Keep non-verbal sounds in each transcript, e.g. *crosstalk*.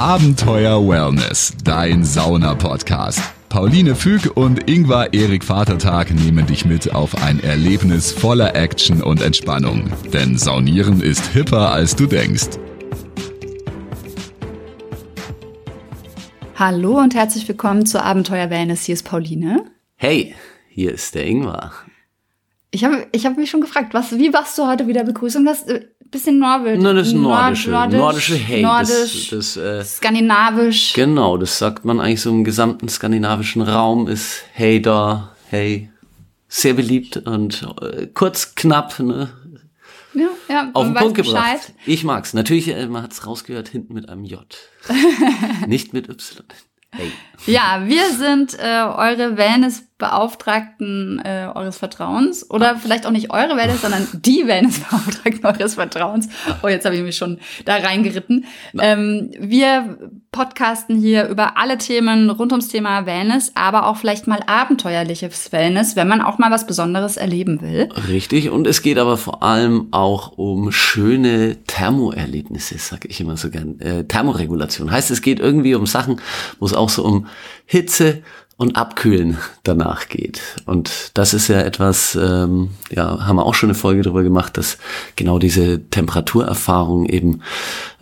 Abenteuer Wellness, dein Sauna-Podcast. Pauline Füg und Ingvar Erik Vatertag nehmen dich mit auf ein Erlebnis voller Action und Entspannung. Denn Saunieren ist hipper, als du denkst. Hallo und herzlich willkommen zur Abenteuer Wellness. Hier ist Pauline. Hey, hier ist der Ingvar. Ich habe ich hab mich schon gefragt, was, wie warst du heute wieder Begrüßung? Das äh, bisschen nordisch. Nein, das ist nordische. Nord, nordische Hey. Nordisch, das, das, äh, skandinavisch. genau, das sagt man eigentlich so im gesamten skandinavischen Raum ist Hey da, Hey. Sehr beliebt und äh, kurz, knapp, ne? Ja, ja, Auf den Punkt gebracht. Bescheid. Ich mag's. Natürlich, äh, man hat's rausgehört, hinten mit einem J. *laughs* Nicht mit Y. Hey. Ja, wir sind äh, eure Wellnessbeauftragten äh, eures Vertrauens. Oder vielleicht auch nicht eure Wellness, sondern *laughs* die Wellnessbeauftragten eures Vertrauens. Oh, jetzt habe ich mich schon da reingeritten. Ähm, wir podcasten hier über alle Themen rund ums Thema Wellness, aber auch vielleicht mal abenteuerliches Wellness, wenn man auch mal was Besonderes erleben will. Richtig, und es geht aber vor allem auch um schöne Thermoerlebnisse, sag ich immer so gern. Äh, Thermoregulation. Heißt, es geht irgendwie um Sachen, wo es auch so um Hitze und Abkühlen danach geht. Und das ist ja etwas, ähm, ja, haben wir auch schon eine Folge darüber gemacht, dass genau diese Temperaturerfahrung eben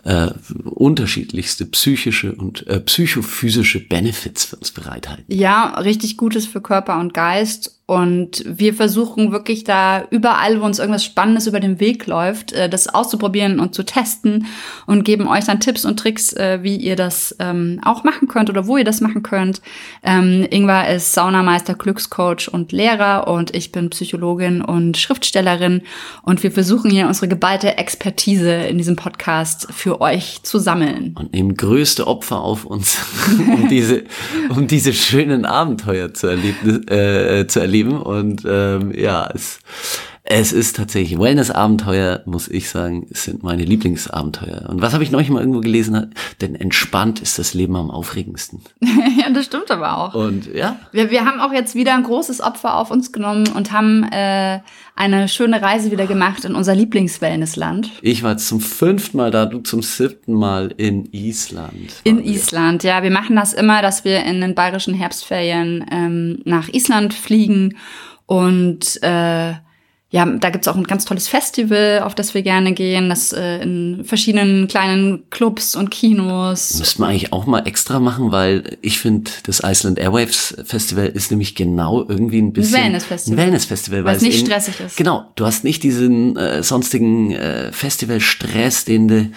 äh, unterschiedlichste psychische und äh, psychophysische Benefits für uns bereithalten. Ja, richtig Gutes für Körper und Geist. Und wir versuchen wirklich da überall, wo uns irgendwas Spannendes über den Weg läuft, äh, das auszuprobieren und zu testen und geben euch dann Tipps und Tricks, äh, wie ihr das ähm, auch machen könnt oder wo ihr das machen könnt. Ähm, Ingvar ist Saunameister, Glückscoach und Lehrer und ich bin Psychologin und Schriftstellerin. Und wir versuchen hier unsere geballte Expertise in diesem Podcast für euch zu sammeln. und nehmen größte Opfer auf uns, *laughs* um diese, um diese schönen Abenteuer zu, erleben, äh, zu erleben. Und ähm, ja, es, es ist tatsächlich Wellness-Abenteuer, muss ich sagen, es sind meine Lieblingsabenteuer. Und was habe ich neulich mal irgendwo gelesen? Denn entspannt ist das Leben am aufregendsten. *laughs* ja, das stimmt aber auch. Und ja, Wir, wir haben auch jetzt wieder ein großes Opfer auf uns genommen und haben äh, eine schöne Reise wieder gemacht in unser Lieblingswellnessland. ich war zum fünften Mal da, du zum siebten Mal in Island. In. Island, ja. Wir machen das immer, dass wir in den bayerischen Herbstferien ähm, nach Island fliegen und äh, ja, da gibt's auch ein ganz tolles Festival, auf das wir gerne gehen, das äh, in verschiedenen kleinen Clubs und Kinos. Müsste man eigentlich auch mal extra machen, weil ich finde, das Iceland Airwaves Festival ist nämlich genau irgendwie ein bisschen Wellness-Festival. Ein Wellness-Festival, Weil es nicht eben- stressig ist. Genau, du hast nicht diesen äh, sonstigen äh, Festivalstress, den du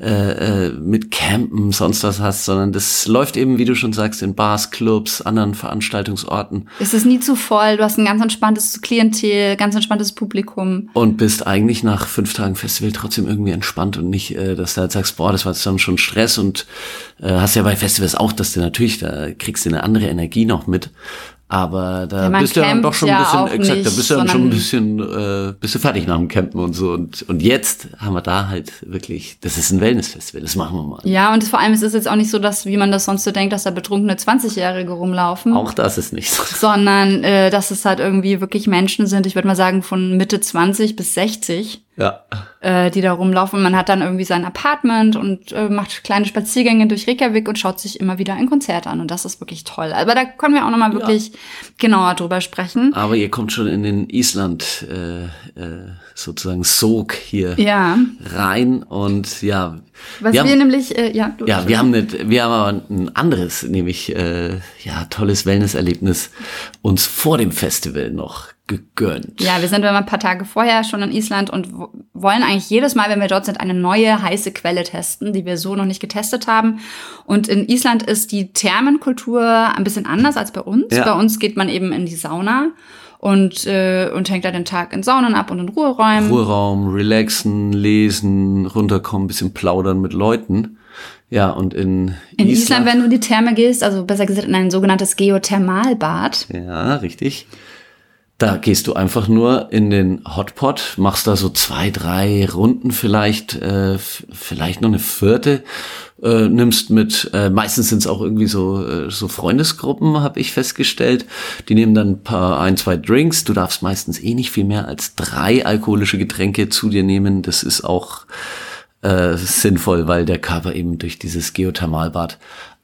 äh, äh, mit Campen sonst was hast, sondern das läuft eben, wie du schon sagst, in Bars, Clubs, anderen Veranstaltungsorten Es ist nie zu voll, du hast ein ganz entspanntes Klientel, ganz entspanntes Publikum. und bist eigentlich nach fünf Tagen Festival trotzdem irgendwie entspannt und nicht, äh, dass du halt sagst, boah, das war jetzt dann schon Stress und äh, hast ja bei Festivals auch, dass du natürlich, da kriegst du eine andere Energie noch mit. Aber da Ja, bist du ja dann doch schon ein ja bisschen, auch exakt, da nicht, bist du dann schon ein bisschen, äh, bist du fertig nach dem Campen und so. Und, und jetzt haben wir da halt wirklich, das ist ein Wellnessfestival, das machen wir mal. Ja, und vor allem ist es jetzt auch nicht so, dass, wie man das sonst so denkt, dass da betrunkene 20-Jährige rumlaufen. Auch das ist nicht so. sondern äh, dass es halt irgendwie wirklich Menschen sind, ich würde mal sagen von Mitte 20 bis 60, Ja. äh, die da rumlaufen. Man hat dann irgendwie sein Apartment und äh, macht kleine Spaziergänge durch Reykjavik und schaut sich immer wieder ein Konzert an und das ist wirklich toll. Aber da können wir auch noch mal wirklich genauer drüber sprechen. Aber ihr kommt schon in den Island äh, äh, sozusagen Sog hier Ja, rein und ja. was wir wir, haben, nämlich, äh, ja, du, Ja, wir haben, nicht, wir haben aber ein anderes, nämlich äh, ja tolles Wellnesserlebnis uns vor dem Festival noch gegönnt. Ja, wir sind immer ein paar Tage vorher schon in Island und wo- wollen eigentlich jedes Mal, wenn wir dort sind, eine neue heiße Quelle testen, die wir so noch nicht getestet haben. Und in Island ist die Thermenkultur ein bisschen anders als bei uns. Ja. Bei uns geht man eben in die Sauna und, äh, und hängt da den Tag in Saunen ab und in Ruheräumen. Ruheraum, relaxen, lesen, runterkommen, bisschen plaudern mit Leuten. Ja, und in, in Island, wenn du in die Therme gehst, also besser gesagt in ein sogenanntes Geothermalbad. Ja, richtig. Da gehst du einfach nur in den Hotpot, machst da so zwei, drei Runden vielleicht, äh, vielleicht noch eine vierte, äh, nimmst mit, äh, meistens sind es auch irgendwie so, äh, so Freundesgruppen, habe ich festgestellt. Die nehmen dann ein paar, ein, zwei Drinks. Du darfst meistens eh nicht viel mehr als drei alkoholische Getränke zu dir nehmen. Das ist auch äh, sinnvoll, weil der Körper eben durch dieses Geothermalbad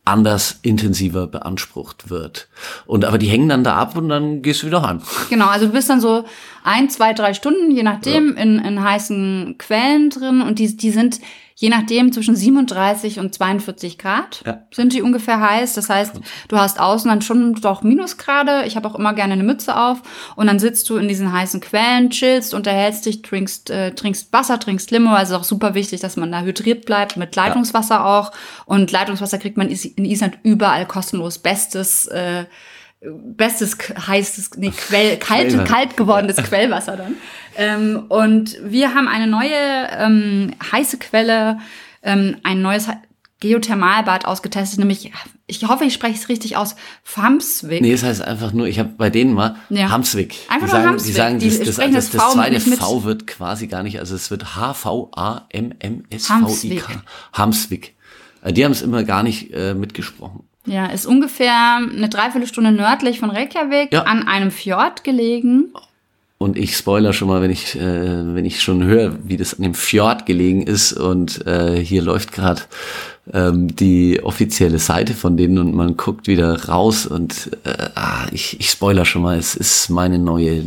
anders intensiver beansprucht wird. Und aber die hängen dann da ab und dann gehst du wieder heim. Genau, also du bist dann so ein, zwei, drei Stunden, je nachdem, ja. in, in heißen Quellen drin und die, die sind je nachdem zwischen 37 und 42 Grad ja. sind die ungefähr heiß. Das heißt, du hast außen dann schon doch Minusgrade. Ich habe auch immer gerne eine Mütze auf und dann sitzt du in diesen heißen Quellen, chillst, unterhältst dich, trinkst, äh, trinkst Wasser, trinkst Limo. Also auch super wichtig, dass man da hydriert bleibt mit Leitungswasser ja. auch. Und Leitungswasser kriegt man in Island überall kostenlos. Bestes äh, bestes heißes, nee, Quell, *laughs* kalt, kalt gewordenes Quellwasser dann. Ähm, und wir haben eine neue ähm, heiße Quelle, ähm, ein neues Geothermalbad ausgetestet, nämlich, ich hoffe, ich spreche es richtig aus, Famswick. Nee, es das heißt einfach nur, ich habe bei denen mal ja. Hamswick. Einfach die nur sagen, Hamswick. Die sagen, die das, das, das, das, das zweite V wird quasi gar nicht, also es wird H-V-A-M-M-S-V-I-K. Hamswick. Äh, die haben es immer gar nicht äh, mitgesprochen. Ja, ist ungefähr eine Dreiviertelstunde nördlich von Reykjavik ja. an einem Fjord gelegen. Und ich spoiler schon mal, wenn ich, äh, wenn ich schon höre, wie das an dem Fjord gelegen ist und äh, hier läuft gerade ähm, die offizielle Seite von denen und man guckt wieder raus und äh, ah, ich, ich spoiler schon mal, es ist meine neue äh,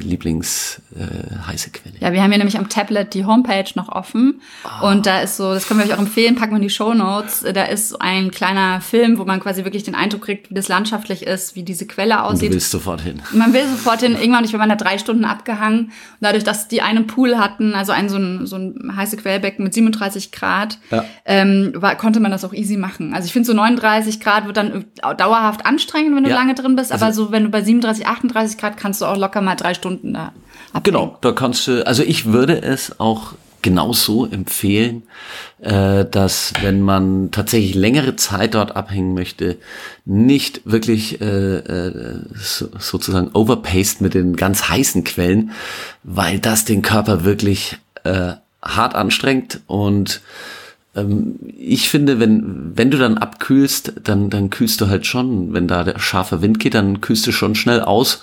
Lieblings äh, Quelle. Ja, wir haben hier nämlich am Tablet die Homepage noch offen oh. und da ist so, das können wir euch auch empfehlen, packen wir in die Show Notes, da ist ein kleiner Film, wo man quasi wirklich den Eindruck kriegt, wie das landschaftlich ist, wie diese Quelle aussieht. Und du willst sofort hin. Man will sofort hin, irgendwann, ich war da drei Stunden abgehangen und dadurch, dass die einen Pool hatten, also ein so ein, so ein heiße Quellbecken mit 37 Grad, ja. ähm, war, konnte man das auch easy machen. Also ich finde so 39 Grad wird dann dauerhaft anstrengend, wenn du ja. lange drin bist, also aber so wenn du bei 37, 38 Grad kannst du auch locker mal drei Stunden da abhängen. Genau, da kannst du, also ich würde es auch genauso empfehlen, äh, dass wenn man tatsächlich längere Zeit dort abhängen möchte, nicht wirklich äh, äh, so, sozusagen overpaced mit den ganz heißen Quellen, weil das den Körper wirklich äh, hart anstrengt und ich finde, wenn, wenn du dann abkühlst, dann, dann kühlst du halt schon, wenn da der scharfe Wind geht, dann kühlst du schon schnell aus.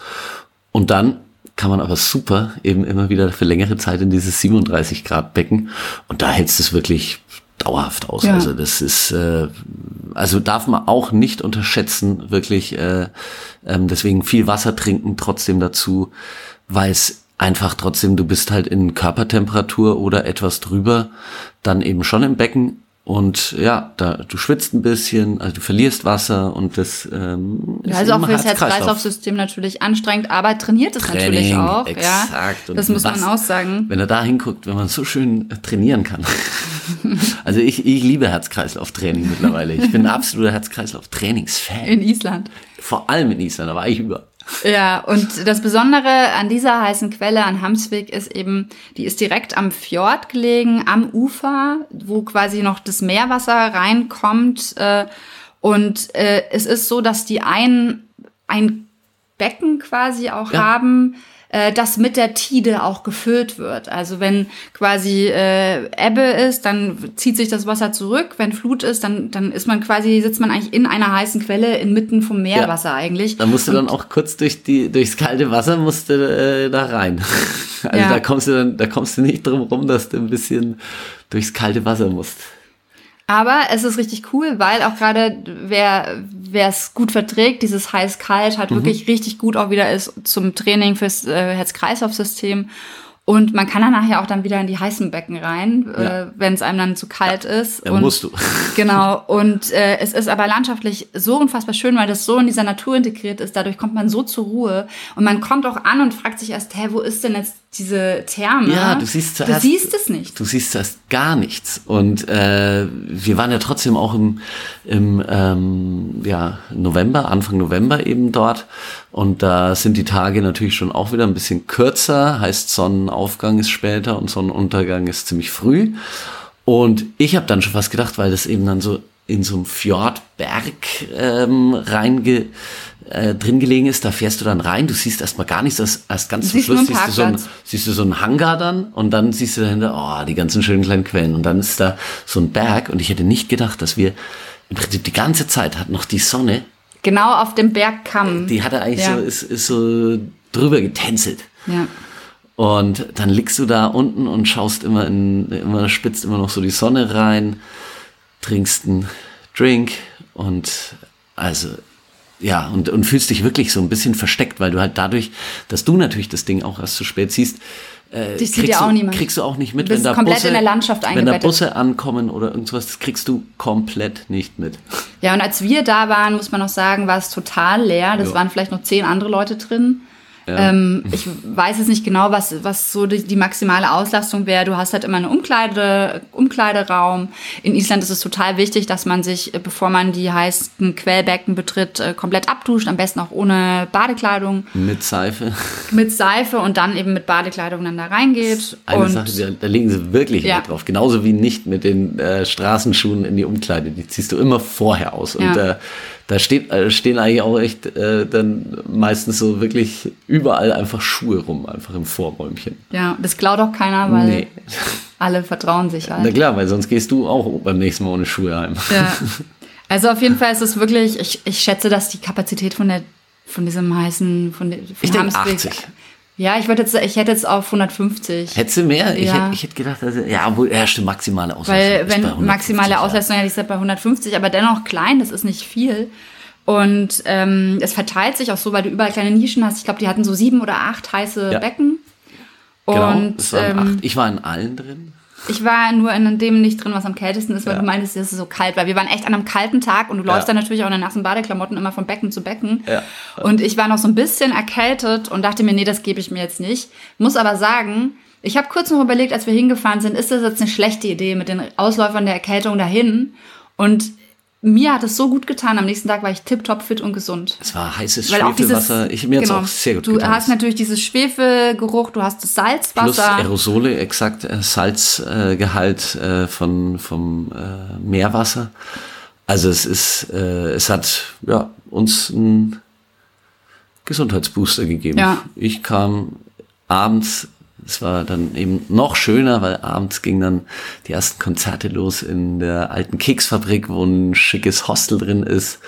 Und dann kann man aber super eben immer wieder für längere Zeit in dieses 37 Grad Becken. Und da hältst du es wirklich dauerhaft aus. Ja. Also das ist, äh, also darf man auch nicht unterschätzen, wirklich. Äh, ähm, deswegen viel Wasser trinken trotzdem dazu, weil es einfach trotzdem, du bist halt in Körpertemperatur oder etwas drüber, dann eben schon im Becken und ja, da du schwitzt ein bisschen, also du verlierst Wasser und das ähm, ja, also auch für das Herz-Kreislauf-System natürlich anstrengend, aber trainiert es Training, natürlich auch. Exakt. Ja, das muss was, man auch sagen. Wenn er da hinguckt, wenn man so schön trainieren kann. *laughs* also ich, ich liebe Herz-Kreislauf-Training mittlerweile. Ich bin ein absoluter Herz-Kreislauf-Trainings-Fan. In Island. Vor allem in Island, da war ich über. Ja, und das Besondere an dieser heißen Quelle an Hamsvik ist eben, die ist direkt am Fjord gelegen, am Ufer, wo quasi noch das Meerwasser reinkommt. Äh, und äh, es ist so, dass die ein, ein Becken quasi auch ja. haben, äh, das mit der Tide auch gefüllt wird. Also wenn quasi äh, Ebbe ist, dann zieht sich das Wasser zurück. Wenn Flut ist, dann, dann ist man quasi, sitzt man eigentlich in einer heißen Quelle inmitten vom Meerwasser ja. eigentlich. Da musst du dann auch kurz durch die, durchs kalte Wasser musst du äh, da rein. *laughs* Also ja. da kommst du dann, da kommst du nicht drum rum, dass du ein bisschen durchs kalte Wasser musst. Aber es ist richtig cool, weil auch gerade wer wer es gut verträgt, dieses heiß-kalt, halt mhm. wirklich richtig gut auch wieder ist zum Training fürs äh, Herz-Kreislauf-System. Und man kann dann nachher auch dann wieder in die heißen Becken rein, ja. äh, wenn es einem dann zu kalt ja. ist. Ja, und, musst du. *laughs* Genau. Und äh, es ist aber landschaftlich so unfassbar schön, weil das so in dieser Natur integriert ist. Dadurch kommt man so zur Ruhe. Und man kommt auch an und fragt sich erst, hä, wo ist denn jetzt diese Therme. Ja, du siehst zuerst, du siehst es nicht. Du siehst zuerst gar nichts. Und äh, wir waren ja trotzdem auch im, im ähm, ja, November, Anfang November eben dort. Und da sind die Tage natürlich schon auch wieder ein bisschen kürzer. Heißt, Sonnenaufgang ist später und Sonnenuntergang ist ziemlich früh. Und ich habe dann schon fast gedacht, weil das eben dann so in so einem Fjordberg ähm, reinge äh, drin gelegen ist, da fährst du dann rein, du siehst erstmal gar nichts, erst, erst ganz zum Schluss siehst du, so ein, siehst du so einen Hangar dann und dann siehst du dahinter, oh, die ganzen schönen kleinen Quellen und dann ist da so ein Berg und ich hätte nicht gedacht, dass wir im Prinzip die ganze Zeit hat noch die Sonne genau auf dem Bergkamm. Die hat er eigentlich ja. so, ist, ist so drüber getänzelt. Ja. Und dann liegst du da unten und schaust immer in, immer spitzt immer noch so die Sonne rein, trinkst einen Drink und also ja, und, und fühlst dich wirklich so ein bisschen versteckt, weil du halt dadurch, dass du natürlich das Ding auch erst zu spät siehst, äh, kriegst, ja auch du, niemand. kriegst du auch nicht mit, Du wenn da komplett Busse, in der Landschaft wenn da. Busse ankommen oder irgendwas, das kriegst du komplett nicht mit. Ja, und als wir da waren, muss man noch sagen, war es total leer. Das Ja. waren vielleicht noch zehn andere Leute drin. Ähm, ich weiß jetzt nicht genau, was, was so die, die maximale Auslastung wäre. Du hast halt immer einen Umkleide, Umkleideraum. In Island ist es total wichtig, dass man sich, äh, bevor man die heißen Quellbecken betritt, äh, komplett abduscht. Am besten auch ohne Badekleidung, Mit Seife. mit Seife und dann eben mit Badekleidung dann da reingeht. Eine und Sache, da, legen sie wirklich Ja. Drauf. Genauso wie nicht mit den äh, Straßenschuhen in die Umkleide. Die ziehst du immer vorher aus. Und Ja. äh, da steht, äh, stehen eigentlich auch echt äh, dann meistens so wirklich überall einfach Schuhe rum, einfach im Vorräumchen. ja, das klaut auch keiner, weil Nee. alle vertrauen sich halt. Na klar, weil sonst gehst du auch beim nächsten Mal ohne Schuhe heim. Ja. *laughs* Also auf jeden Fall ist es wirklich, ich, ich schätze, dass die Kapazität von der von diesem heißen, von, von Ich denk Hamsweg- 80. Ja, ich würde jetzt, ich hätte jetzt auf 150. Hättest du mehr? Ich, Ja. hätte, ich hätte gedacht, also, ja, wohl, ja, stimmt, maximale Auslastung. Weil wenn 150, maximale. Auslastung, ja, die ist ja bei 150, aber dennoch klein, das ist nicht viel. Und ähm, es verteilt sich auch so, weil du überall kleine Nischen hast. Ich glaube, die hatten so sieben oder acht heiße Ja. Becken. Genau, Und es waren ähm, acht. Ich war in allen drin. Ich war nur in dem nicht drin, was am kältesten ist, weil Ja. du meintest, es ist so kalt, weil wir waren echt an einem kalten Tag und du läufst Ja. dann natürlich auch in den nassen Badeklamotten immer von Becken zu Becken. Ja. Und ich war noch so ein bisschen erkältet und dachte mir, nee, das gebe ich mir jetzt nicht. Muss aber sagen, ich habe kurz noch überlegt, als wir hingefahren sind, ist das jetzt eine schlechte Idee mit den Ausläufern der Erkältung dahin? Und mir hat es so gut getan. Am nächsten Tag war ich tipptopp fit und gesund. Es war heißes Weil auch dieses, Schwefelwasser. Ich, mir hat's genau, auch sehr gut Du getan. hast natürlich dieses Schwefelgeruch, du hast das Plus Salzwasser. Aerosole, exakt äh, Salzgehalt äh, von, vom äh, Meerwasser. Also es ist, äh, es hat ja, uns einen Gesundheitsbooster gegeben. Ja. Ich kam abends, es war dann eben noch schöner, weil abends gingen dann die ersten Konzerte los in der alten Keksfabrik, wo ein schickes Hostel drin ist,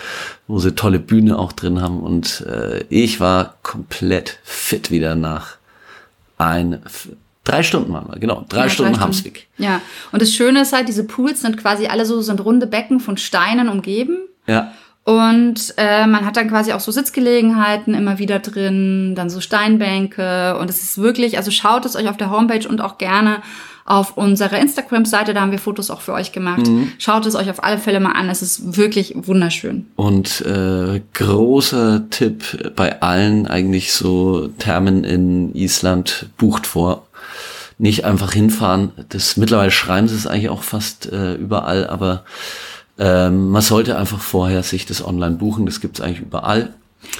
wo sie tolle Bühne auch drin haben. Und äh, ich war komplett fit wieder nach ein, drei Stunden waren wir, genau, drei Ja, Stunden Hamsweg. Ja, und das Schöne ist halt, diese Pools sind quasi alle so sind runde Becken von Steinen umgeben. Ja, Und äh, man hat dann quasi auch so Sitzgelegenheiten immer wieder drin, dann so Steinbänke. Und es ist wirklich, also schaut es euch auf der Homepage und auch gerne auf unserer Instagram-Seite, da haben wir Fotos auch für euch gemacht. Mhm. Schaut es euch auf alle Fälle mal an, es ist wirklich wunderschön. Und äh, großer Tipp bei allen eigentlich so Thermen in Island bucht vor. Nicht einfach hinfahren. Das mittlerweile schreiben sie es eigentlich auch fast äh, überall, aber ähm, man sollte einfach vorher sich das online buchen. Das gibt's eigentlich überall.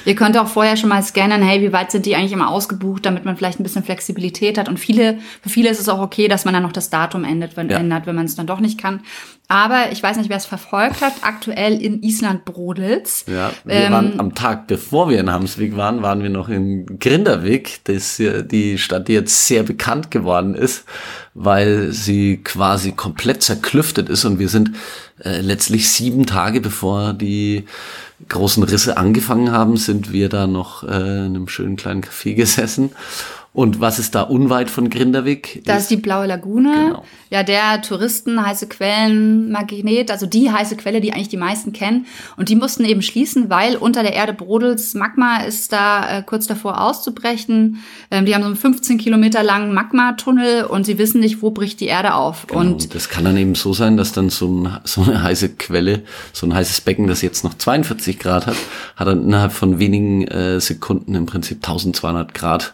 Ihr könnt auch vorher schon mal scannen, hey, wie weit sind die eigentlich immer ausgebucht, damit man vielleicht ein bisschen Flexibilität hat. Und viele, für viele ist es auch okay, dass man dann noch das Datum ändert, wenn, Ja. ändert, wenn man es dann doch nicht kann. Aber ich weiß nicht, wer es verfolgt hat. Aktuell in Island brodelt's. Ja, wir Ähm, waren am Tag, bevor wir in Hamsweg waren, waren wir noch in Grinderweg, das die Stadt, die jetzt sehr bekannt geworden ist, weil sie quasi komplett zerklüftet ist und wir sind äh, letztlich sieben Tage bevor die großen Risse angefangen haben, sind wir da noch äh, in einem schönen kleinen Café gesessen. Und was ist da unweit von Grinderweg? Da ist die Blaue Lagune. Genau. Ja, der Touristen heiße Quellen Magnet, also die heiße Quelle, die eigentlich die meisten kennen. Und die mussten eben schließen, weil unter der Erde brodelt's. Magma ist da äh, kurz davor auszubrechen. Ähm, die haben so einen 15 Kilometer langen Magmatunnel und sie wissen nicht, wo bricht die Erde auf. Genau, Und Und das kann dann eben so sein, dass dann so, ein, so eine heiße Quelle, so ein heißes Becken, das jetzt noch 42 Grad hat, hat dann innerhalb von wenigen äh, Sekunden im Prinzip 1200 Grad.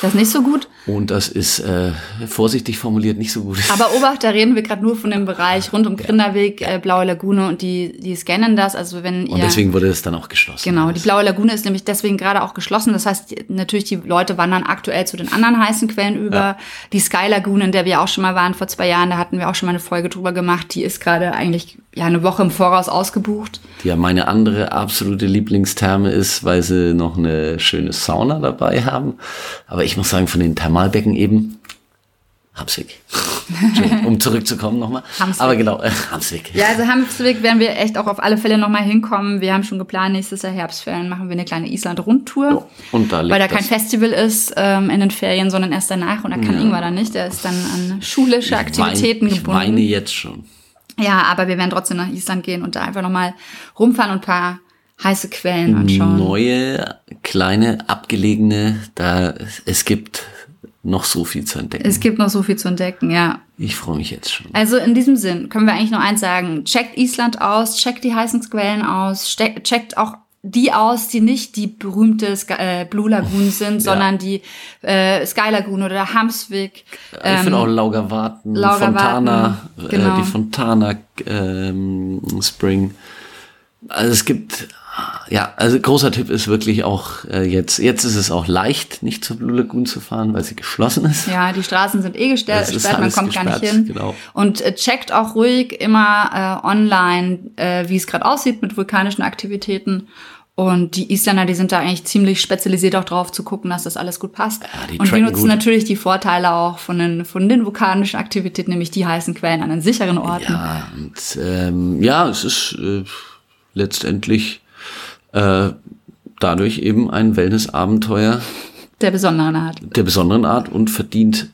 das ist nicht so gut. Und das ist äh, vorsichtig formuliert nicht so gut. Aber *laughs* Obacht, da reden wir gerade nur von dem Bereich rund um Grinderweg, äh, Blaue Lagune und die, die scannen das. Also wenn ihr Und deswegen wurde es dann auch geschlossen. Genau, die Blaue Lagune ist nämlich deswegen gerade auch geschlossen. Das heißt, die- natürlich die Leute wandern aktuell zu den anderen heißen Quellen über. Die Sky Lagune, in der wir auch schon mal waren vor zwei Jahren, da hatten wir auch schon mal eine Folge drüber gemacht. Die ist gerade eigentlich ja eine Woche im Voraus ausgebucht. Die ja meine andere absolute Lieblingstherme ist, weil sie noch eine schöne Sauna dabei haben. Aber ich muss sagen, von den Thermalbecken eben, Hamsweg. um zurückzukommen nochmal. *laughs* Aber genau, äh, Hamsweg. Ja, also Hamsweg werden wir echt auch auf alle Fälle nochmal hinkommen. Wir haben schon geplant, nächstes Jahr Herbstferien machen wir eine kleine Island-Rundtour. Ja, und da weil da kein Festival ist ähm, in den Ferien, sondern erst danach. Und da kann Ingwer dann nicht. Der ist dann an schulische Aktivitäten ich gebunden. meine jetzt schon. Ja, aber wir werden trotzdem nach Island gehen und da einfach nochmal rumfahren und ein paar heiße Quellen anschauen. Neue, kleine, abgelegene, da es gibt noch so viel zu entdecken. Es gibt noch so viel zu entdecken, ja. ich freue mich jetzt schon. Also in diesem Sinn können wir eigentlich nur eins sagen. Checkt Island aus, checkt die heißen Quellen aus, checkt auch die aus, die nicht die berühmte Sky, äh, Blue Lagoon *laughs* sind, sondern die äh, Sky Lagoon oder der Hamsvik. ich finde auch Laugerwarten, Laugerwarten, Fontana, genau. äh, die Fontana ähm, Spring. Also es gibt, ja, also großer Tipp ist wirklich auch äh, jetzt, jetzt ist es auch leicht, nicht zur Blue Lagoon zu fahren, weil sie geschlossen ist. Ja, die Straßen sind eh gesperrt, gesperrt man kommt gar nicht gesperrt, hin. genau. Und äh, checkt auch ruhig immer äh, online, äh, wie es gerade aussieht mit vulkanischen Aktivitäten. Und die Isländer, die sind da eigentlich ziemlich spezialisiert auch drauf zu gucken, dass das alles gut passt. die und wir tracken nutzen gut. natürlich die Vorteile auch von den, von den vulkanischen Aktivitäten, nämlich die heißen Quellen an den sicheren Orten. Ja, und ähm, ja, es ist äh, letztendlich äh, dadurch eben ein Wellness-Abenteuer Der besonderen Art. der besonderen Art und verdient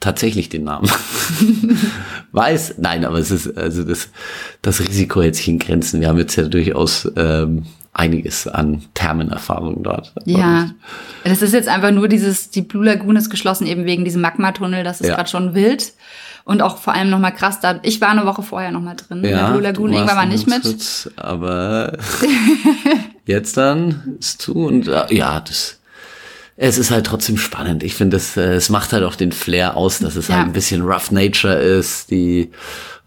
tatsächlich den Namen. *laughs* Weiß, nein, aber es ist also das, das Risiko hält sich in Grenzen. Wir haben jetzt ja durchaus ähm, einiges an Thermenerfahrung dort. Ja, Und, das ist jetzt einfach nur dieses, die Blue Lagoon ist geschlossen eben wegen diesem Magmatunnel, das ist Ja. gerade schon wild. Und auch vor allem nochmal krass, da, ich war eine Woche vorher nochmal drin. in der ja, Blue Lagoon, irgendwann war nicht mit. Kurz, aber *laughs* jetzt dann ist zu und äh, ja, das es ist halt trotzdem spannend. Ich finde, es, äh, es macht halt auch den Flair aus, dass es Ja. halt ein bisschen Rough Nature ist, die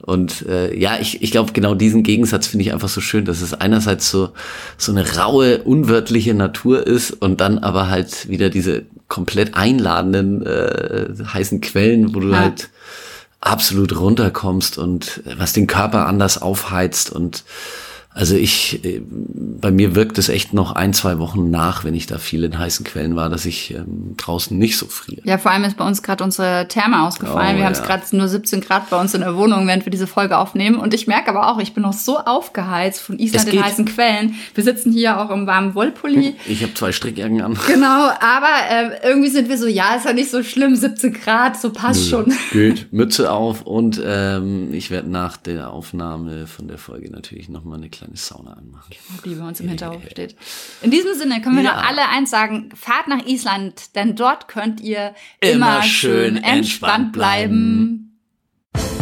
und äh, ja, ich, ich glaube, genau diesen Gegensatz finde ich einfach so schön, dass es einerseits so, so eine raue, unwörtliche Natur ist und dann aber halt wieder diese komplett einladenden, äh, heißen Quellen, wo du Ja. halt absolut runterkommst und äh, was den Körper anders aufheizt und also ich, äh, bei mir wirkt es echt noch ein, zwei Wochen nach, wenn ich da viel in heißen Quellen war, dass ich ähm, draußen nicht so friere. Ja, vor allem ist bei uns gerade unsere Therme ausgefallen. Oh, wir haben es ja. gerade nur 17 Grad bei uns in der Wohnung, während wir diese Folge aufnehmen. Und ich merke aber auch, ich bin noch so aufgeheizt von Island in heißen Quellen. Wir sitzen hier auch im warmen Wollpulli. *laughs* Ich habe zwei Strickjacken an. Genau, aber äh, irgendwie sind wir so, ja, ist ja nicht so schlimm, 17 Grad, so passt schon. *laughs* Gut, Mütze auf und ähm, ich werde nach der Aufnahme von der Folge natürlich nochmal eine kleine Sauna anmachen. die bei uns im Hinterhof steht. In diesem Sinne können wir Ja. nur alle eins sagen, fahrt nach Island, denn dort könnt ihr immer, Immer schön entspannt entspannt bleiben.